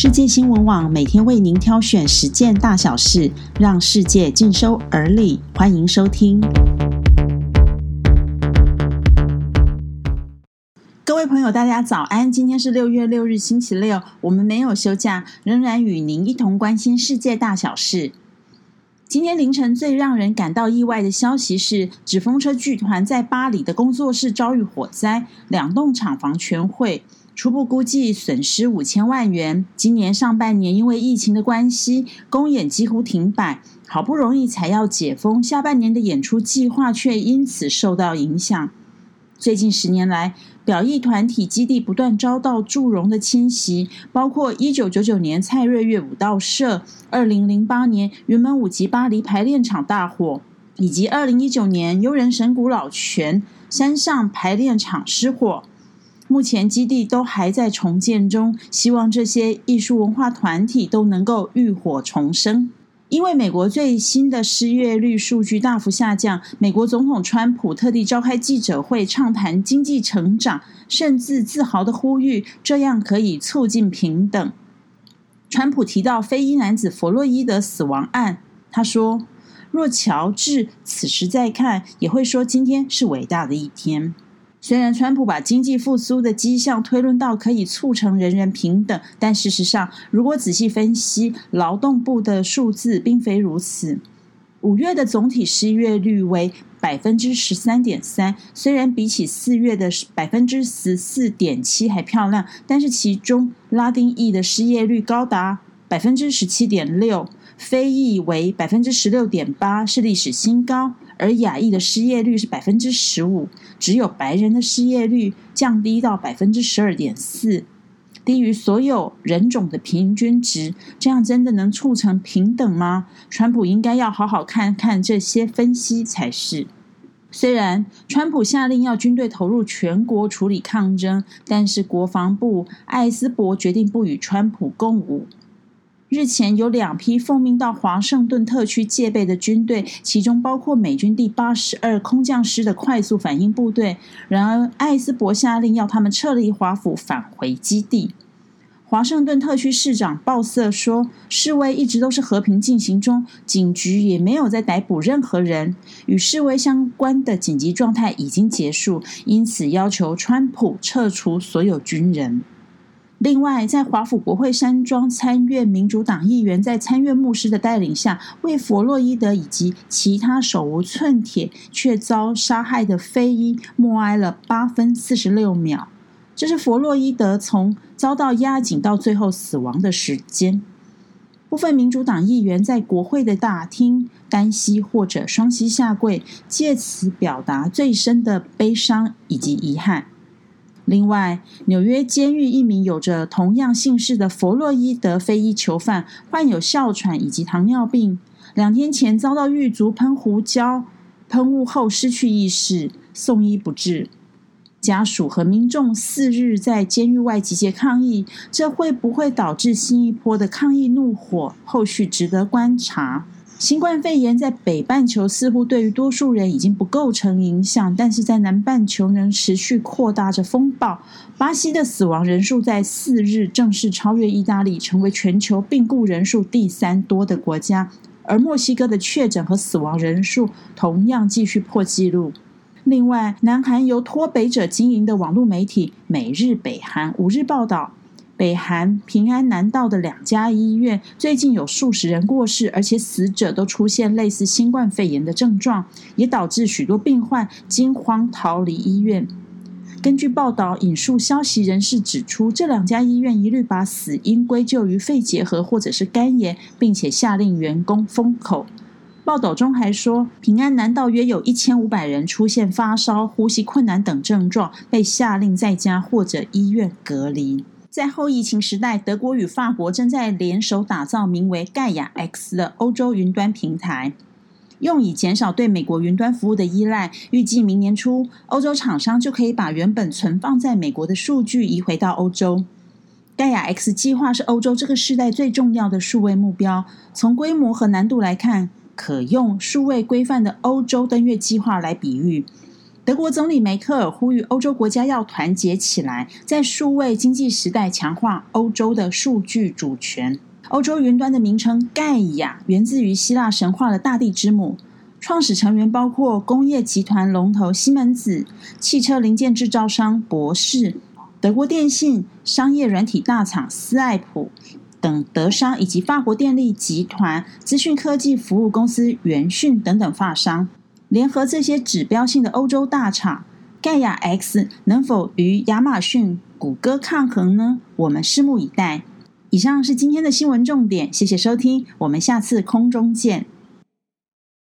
世界新闻网每天为您挑选十件大小事，让世界尽收耳里。欢迎收听。各位朋友，大家早安！今天是六月六日，星期六，我们没有休假，仍然与您一同关心世界大小事。今天凌晨最让人感到意外的消息是，纸风车剧团在巴黎的工作室遭遇火灾，两栋厂房全毁。初步估计损失五千万元。今年上半年因为疫情的关系，公演几乎停摆，好不容易才要解封，下半年的演出计划却因此受到影响。最近十年来，表艺团体基地不断遭到祝融的侵袭，包括一九九九年蔡瑞月舞蹈社、二零零八年云门舞集巴黎排练场大火，以及二零一九年悠人神谷老泉山上排练场失火。目前基地都还在重建中，希望这些艺术文化团体都能够浴火重生。因为美国最新的失业率数据大幅下降，美国总统川普特地召开记者会畅谈经济成长，甚至自豪的呼吁这样可以促进平等。川普提到非裔男子弗洛伊德死亡案，他说：“若乔治此时再看，也会说今天是伟大的一天。”虽然川普把经济复苏的迹象推论到可以促成人人平等，但事实上，如果仔细分析劳动部的数字，并非如此。五月的总体失业率为百分之十三点三，虽然比起四月的百分之十四点七还漂亮，但是其中拉丁裔的失业率高达百分之十七点六，非裔为百分之十六点八，是历史新高。而亚裔的失业率是百分之十五，只有白人的失业率降低到百分之十二点四，低于所有人种的平均值。这样真的能促成平等吗？川普应该要好好看看这些分析才是。虽然川普下令要军队投入全国处理抗争，但是国防部艾斯伯决定不与川普共舞。日前有两批奉命到华盛顿特区戒备的军队，其中包括美军第八十二空降师的快速反应部队。然而，艾斯伯下令要他们撤离华府，返回基地。华盛顿特区市长鲍瑟说：“示威一直都是和平进行中，警局也没有在逮捕任何人。与示威相关的紧急状态已经结束，因此要求川普撤除所有军人。”另外，在华府国会山庄参院民主党议员在参院牧师的带领下，为弗洛伊德以及其他手无寸铁却遭杀害的非裔默哀了八分四十六秒。这是弗洛伊德从遭到压颈到最后死亡的时间。部分民主党议员在国会的大厅单膝或者双膝下跪，借此表达最深的悲伤以及遗憾。另外，纽约监狱一名有着同样姓氏的弗洛伊德非裔囚犯患有哮喘以及糖尿病，两天前遭到狱卒喷胡椒喷雾后失去意识，送医不治。家属和民众四日在监狱外集结抗议，这会不会导致新一波的抗议怒火？后续值得观察。新冠肺炎在北半球似乎对于多数人已经不构成影响，但是在南半球仍持续扩大着风暴。巴西的死亡人数在四日正式超越意大利，成为全球病故人数第三多的国家。而墨西哥的确诊和死亡人数同样继续破纪录。另外，南韩由脱北者经营的网络媒体《每日北韩》五日报道。北韩平安南道的两家医院最近有数十人过世，而且死者都出现类似新冠肺炎的症状，也导致许多病患惊慌逃离医院。根据报道，引述消息人士指出，这两家医院一律把死因归咎于肺结核或者是肝炎，并且下令员工封口。报道中还说，平安南道约有一千五百人出现发烧、呼吸困难等症状，被下令在家或者医院隔离。在后疫情时代，德国与法国正在联手打造名为盖亚 X 的欧洲云端平台，用以减少对美国云端服务的依赖。预计明年初，欧洲厂商就可以把原本存放在美国的数据移回到欧洲。盖亚 X 计划是欧洲这个时代最重要的数位目标。从规模和难度来看，可用数位规范的欧洲登月计划来比喻。德国总理梅克尔呼吁欧洲国家要团结起来，在数位经济时代强化欧洲的数据主权。欧洲云端的名称盖亚源自于希腊神话的大地之母，创始成员包括工业集团龙头西门子、汽车零件制造商博世、德国电信、商业软体大厂斯爱普等德商，以及法国电力集团、资讯科技服务公司元讯等等法商。联合这些指标性的欧洲大厂，盖亚 X 能否与亚马逊、谷歌抗衡呢？我们拭目以待。以上是今天的新闻重点，谢谢收听，我们下次空中见。